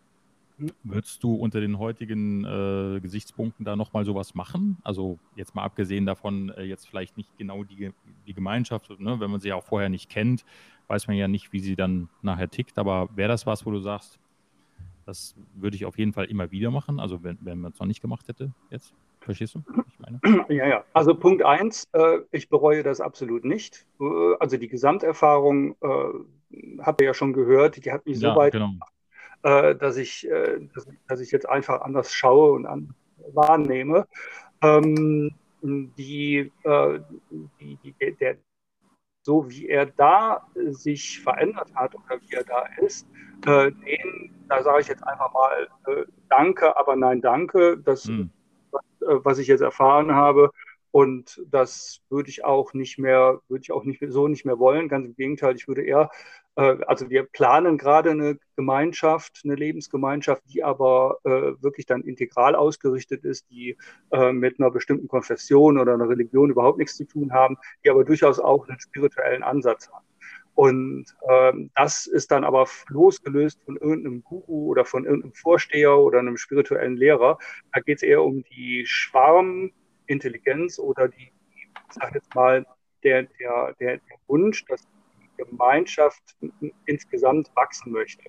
Würdest du unter den heutigen äh, Gesichtspunkten da nochmal sowas machen? Also jetzt mal abgesehen davon, äh, jetzt vielleicht nicht genau die, die Gemeinschaft, ne? wenn man sie auch vorher nicht kennt, weiß man ja nicht, wie sie dann nachher tickt. Aber wäre das was, wo du sagst, das würde ich auf jeden Fall immer wieder machen, also wenn, wenn man es noch nicht gemacht hätte jetzt? Verstehst du? Ich meine? Ja, ja. Also Punkt eins, äh, ich bereue das absolut nicht. Äh, also die Gesamterfahrung äh, habt ihr ja schon gehört, die hat mich ja, so weit genau äh, dass, ich, äh, dass, dass, ich jetzt einfach anders schaue und an, wahrnehme. Ähm, die, die, die, der, so wie er da sich verändert hat oder wie er da ist, äh, den, da sage ich jetzt einfach mal äh, Danke, aber nein, danke. Das, hm. was, äh, was ich jetzt erfahren habe, und das würde ich auch nicht mehr, würde ich auch nicht so nicht mehr wollen. Ganz im Gegenteil, ich würde eher, äh, also wir planen gerade eine Gemeinschaft, eine Lebensgemeinschaft, die aber äh, wirklich dann integral ausgerichtet ist, die äh, mit einer bestimmten Konfession oder einer Religion überhaupt nichts zu tun haben, die aber durchaus auch einen spirituellen Ansatz haben. Und ähm, das ist dann aber losgelöst von irgendeinem Guru oder von irgendeinem Vorsteher oder einem spirituellen Lehrer. Da geht es eher um die Schwarm- Intelligenz oder die, ich sage jetzt mal, der, der, der, der Wunsch, dass die Gemeinschaft insgesamt wachsen möchte.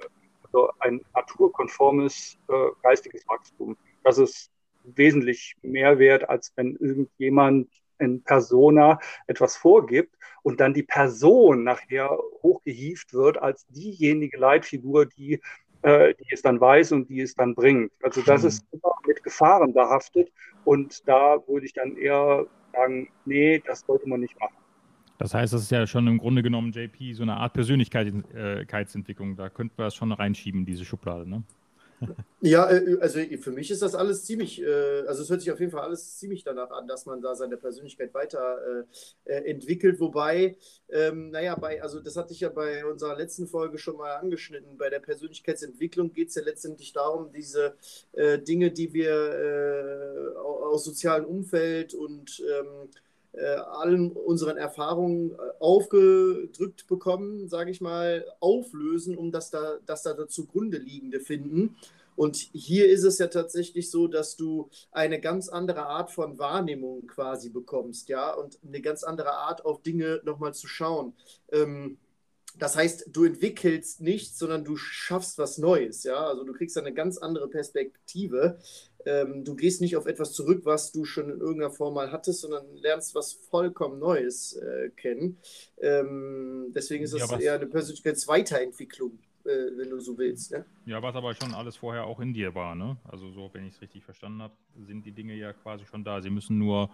Also ein naturkonformes äh, geistiges Wachstum. Das ist wesentlich mehr wert, als wenn irgendjemand in Persona etwas vorgibt und dann die Person nachher hochgehieft wird als diejenige Leitfigur, die, äh, die es dann weiß und die es dann bringt. Also das mhm. ist immer mit Gefahren behaftet und da würde ich dann eher sagen, nee, das sollte man nicht machen. Das heißt, das ist ja schon im Grunde genommen, JP, so eine Art Persönlichkeitsentwicklung. Da könnten wir das schon reinschieben, diese Schublade, ne? Ja, äh, also für mich ist das alles ziemlich, äh, also es hört sich auf jeden Fall alles ziemlich danach an, dass man da seine Persönlichkeit weiterentwickelt. Äh, Wobei, ähm, naja, bei, also das hatte ich ja bei unserer letzten Folge schon mal angeschnitten. Bei der Persönlichkeitsentwicklung geht es ja letztendlich darum, diese Dinge, die wir aus sozialem Umfeld und ähm, äh, allen unseren Erfahrungen äh, aufgedrückt bekommen, sage ich mal, auflösen, um das da, das da zugrunde liegende finden. Und hier ist es ja tatsächlich so, dass du eine ganz andere Art von Wahrnehmung quasi bekommst, ja, und eine ganz andere Art auf Dinge nochmal zu schauen. Ähm, das heißt, du entwickelst nichts, sondern du schaffst was Neues, ja. Also du kriegst eine ganz andere Perspektive. Ähm, du gehst nicht auf etwas zurück, was du schon in irgendeiner Form mal hattest, sondern lernst was vollkommen Neues äh, kennen. Ähm, deswegen ist das ja, eher eine Persönlichkeitsweiterentwicklung. Äh, wenn du so willst. Ne? Ja, was aber schon alles vorher auch in dir war, ne? Also so, wenn ich es richtig verstanden habe, sind die Dinge ja quasi schon da. Sie müssen nur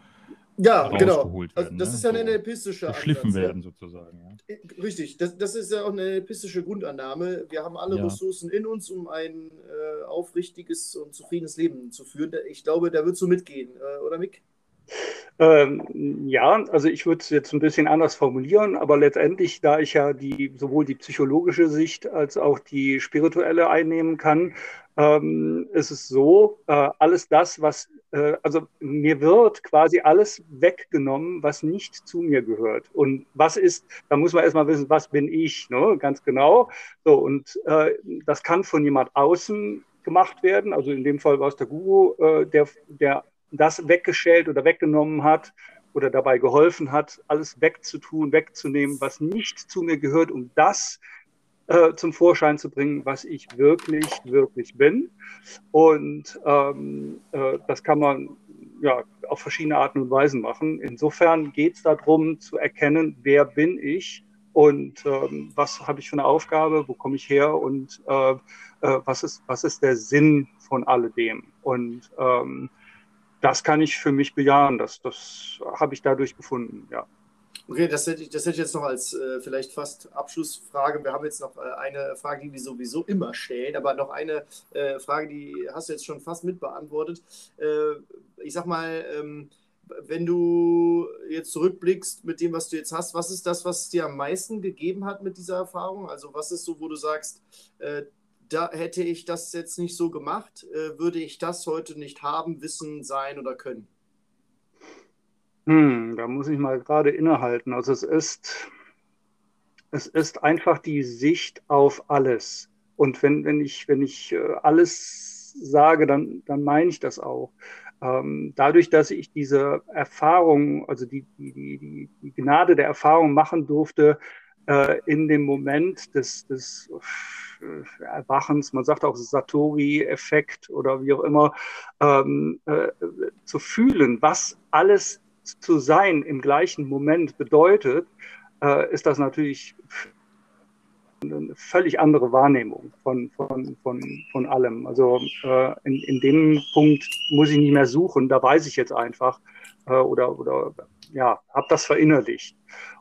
ja, genau. Werden, also das ne? ist ja eine epistische Geschliffen Ansatz, werden ja. sozusagen. Ja. Richtig, das, das ist ja auch eine epistische Grundannahme. Wir haben alle ja. Ressourcen in uns, um ein äh, aufrichtiges und zufriedenes Leben zu führen. Ich glaube, da wird so mitgehen, äh, oder Mick? Ähm, ja, also ich würde es jetzt ein bisschen anders formulieren, aber letztendlich, da ich ja die, sowohl die psychologische Sicht als auch die spirituelle einnehmen kann, ähm, ist es so, äh, alles das, was, äh, also mir wird quasi alles weggenommen, was nicht zu mir gehört. Und was ist, da muss man erstmal wissen, was bin ich, ne? ganz genau. So, und äh, das kann von jemand außen gemacht werden. Also in dem Fall war es der Guru, äh, der, der das weggeschält oder weggenommen hat oder dabei geholfen hat, alles wegzutun, wegzunehmen, was nicht zu mir gehört, um das äh, zum Vorschein zu bringen, was ich wirklich, wirklich bin. Und ähm, äh, das kann man ja auf verschiedene Arten und Weisen machen. Insofern geht es darum zu erkennen, wer bin ich und ähm, was habe ich für eine Aufgabe, wo komme ich her und äh, äh was, ist, was ist der Sinn von alledem. Und ähm, das kann ich für mich bejahen. Das, das habe ich dadurch gefunden, ja. Okay, das hätte ich, das hätte ich jetzt noch als äh, vielleicht fast Abschlussfrage. Wir haben jetzt noch äh, eine Frage, die wir sowieso immer stellen, aber noch eine äh, Frage, die hast du jetzt schon fast mitbeantwortet. Äh, ich sag mal, ähm, wenn du jetzt zurückblickst mit dem, was du jetzt hast, was ist das, was dir am meisten gegeben hat mit dieser Erfahrung? Also was ist so, wo du sagst, äh, da hätte ich das jetzt nicht so gemacht, äh, würde ich das heute nicht haben, wissen, sein oder können? Hm, da muss ich mal gerade innehalten. Also es ist, es ist einfach die Sicht auf alles. Und wenn, wenn ich, wenn ich äh, alles sage, dann, dann meine ich das auch. Ähm, dadurch, dass ich diese Erfahrung, also die, die, die, die Gnade der Erfahrung machen durfte, äh, in dem Moment des, des Erwachens, man sagt auch Satori-Effekt oder wie auch immer, ähm, äh, zu fühlen, was alles zu sein im gleichen Moment bedeutet, äh, ist das natürlich eine völlig andere Wahrnehmung von, von, von, von allem. Also äh, in, in dem Punkt muss ich nicht mehr suchen, da weiß ich jetzt einfach äh, oder, oder ja, habe das verinnerlicht.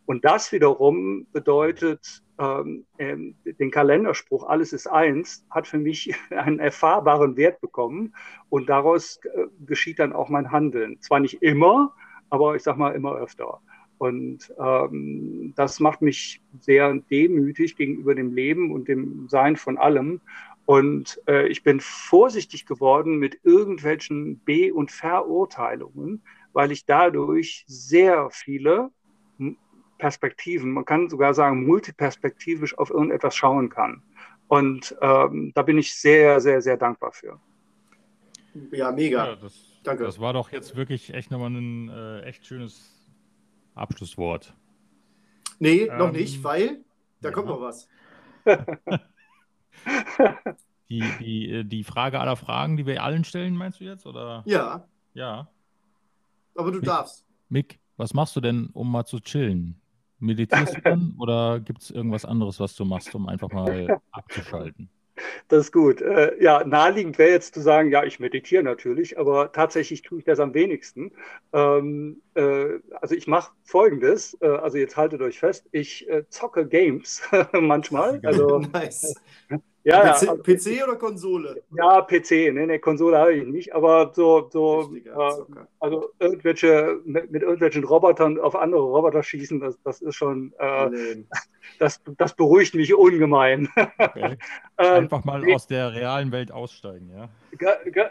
Und das wiederum bedeutet, ähm, ähm, den Kalenderspruch Alles ist eins hat für mich einen erfahrbaren Wert bekommen und daraus äh, geschieht dann auch mein Handeln. Zwar nicht immer, aber ich sage mal immer öfter. Und ähm, das macht mich sehr demütig gegenüber dem Leben und dem Sein von allem. Und äh, ich bin vorsichtig geworden mit irgendwelchen Be- und Verurteilungen, weil ich dadurch sehr viele Perspektiven, man kann sogar sagen multiperspektivisch auf irgendetwas schauen kann. Und ähm, da bin ich sehr, sehr, sehr dankbar für. Ja, mega. Ja, das, Danke. Das war doch jetzt wirklich echt nochmal ein äh, echt schönes Abschlusswort. Nee, ähm, noch nicht, weil da ja. kommt noch was. die, die, äh, die Frage aller Fragen, die wir allen stellen, meinst du jetzt? Oder? Ja. Ja. Aber du Mick, darfst. Mick, was machst du denn, um mal zu chillen? Meditierst du dann oder gibt es irgendwas anderes, was du machst, um einfach mal abzuschalten? Das ist gut. Äh, ja, naheliegend wäre jetzt zu sagen, ja, ich meditiere natürlich, aber tatsächlich tue ich das am wenigsten. Ähm, äh, also ich mache Folgendes, äh, also jetzt haltet euch fest, ich äh, zocke Games manchmal. Also, nice. Ja, PC, ja, also, PC, oder Konsole? Ja, PC. Ne, ne Konsole habe ich nicht, aber so, so äh, also irgendwelche, mit, mit, irgendwelchen Robotern auf andere Roboter schießen, das, das ist schon, äh, das, das beruhigt mich ungemein. Okay. Ähm, Einfach mal nee. aus der realen Welt aussteigen, ja?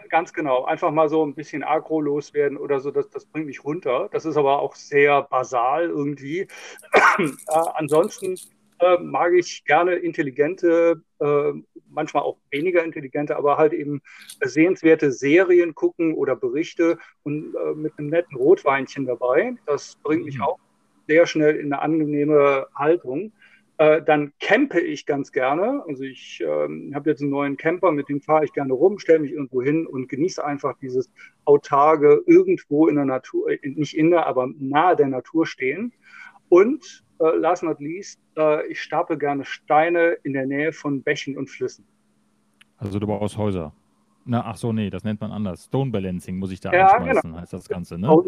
Ganz genau. Einfach mal so ein bisschen agro loswerden oder so, das, das bringt mich runter. Das ist aber auch sehr basal irgendwie. äh, ansonsten äh, mag ich gerne intelligente, äh, manchmal auch weniger intelligente, aber halt eben sehenswerte Serien gucken oder Berichte und äh, mit einem netten Rotweinchen dabei. Das bringt mich mhm. auch sehr schnell in eine angenehme Haltung. Äh, dann campe ich ganz gerne. Also ich ähm, habe jetzt einen neuen Camper, mit dem fahre ich gerne rum, stelle mich irgendwo hin und genieße einfach dieses autarge irgendwo in der Natur, nicht in der, aber nahe der Natur stehen. Und äh, last not least, äh, ich stapel gerne Steine in der Nähe von Bächen und Flüssen. Also du baust Häuser. Na, ach so, nee, das nennt man anders. Stone Balancing muss ich da ja, einschmeißen, genau. heißt das Ganze, ne?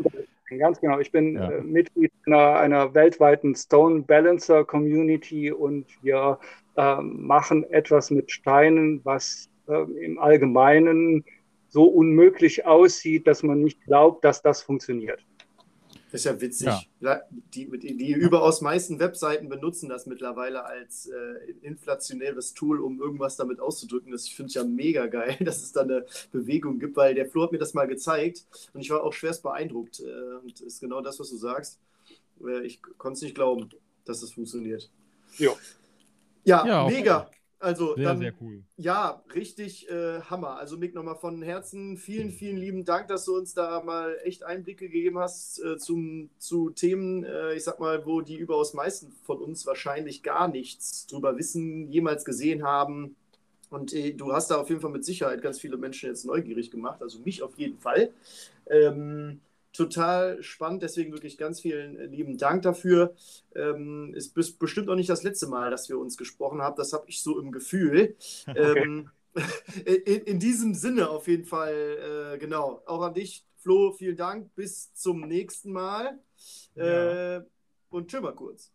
Ganz genau. Ich bin ja. äh, Mitglied einer, einer, weltweiten Stone Balancer Community und wir äh, machen etwas mit Steinen, was äh, im Allgemeinen so unmöglich aussieht, dass man nicht glaubt, dass das funktioniert. Das ist ja witzig. Ja. Die, die, die, überaus meisten Webseiten benutzen das mittlerweile als äh, inflationäres Tool, um irgendwas damit auszudrücken. Das finde ich ja mega geil, dass es da eine Bewegung gibt, weil der Flo hat mir das mal gezeigt und ich war auch schwerst beeindruckt. Äh, und ist genau das, was du sagst. Äh, ich konnte es nicht glauben, dass das funktioniert. Jo. Ja, ja mega. Also sehr, dann, sehr cool. Ja, richtig äh, Hammer. Also Mick, nochmal von Herzen vielen, vielen lieben Dank, dass du uns da mal echt Einblicke gegeben hast äh, zum, zu Themen, äh, ich sag mal, wo die überaus meisten von uns wahrscheinlich gar nichts drüber wissen, jemals gesehen haben. Und äh, du hast da auf jeden Fall mit Sicherheit ganz viele Menschen jetzt neugierig gemacht, also mich auf jeden Fall. Ähm, total spannend, deswegen wirklich ganz vielen äh, lieben Dank dafür. Ähm, ist bestimmt auch nicht das letzte Mal, dass wir uns gesprochen haben, das habe ich so im Gefühl. Okay. Ähm, in, in, diesem Sinne auf jeden Fall, äh, genau, auch an dich, Flo, vielen Dank, bis zum nächsten Mal ja. äh, und tschüss mal kurz.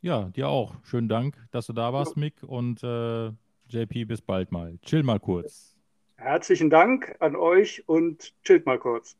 Ja, dir auch. Schönen Dank, dass du da warst, Mick und äh, JP, bis bald mal. Chill mal kurz. Herzlichen Dank an euch und chillt mal kurz.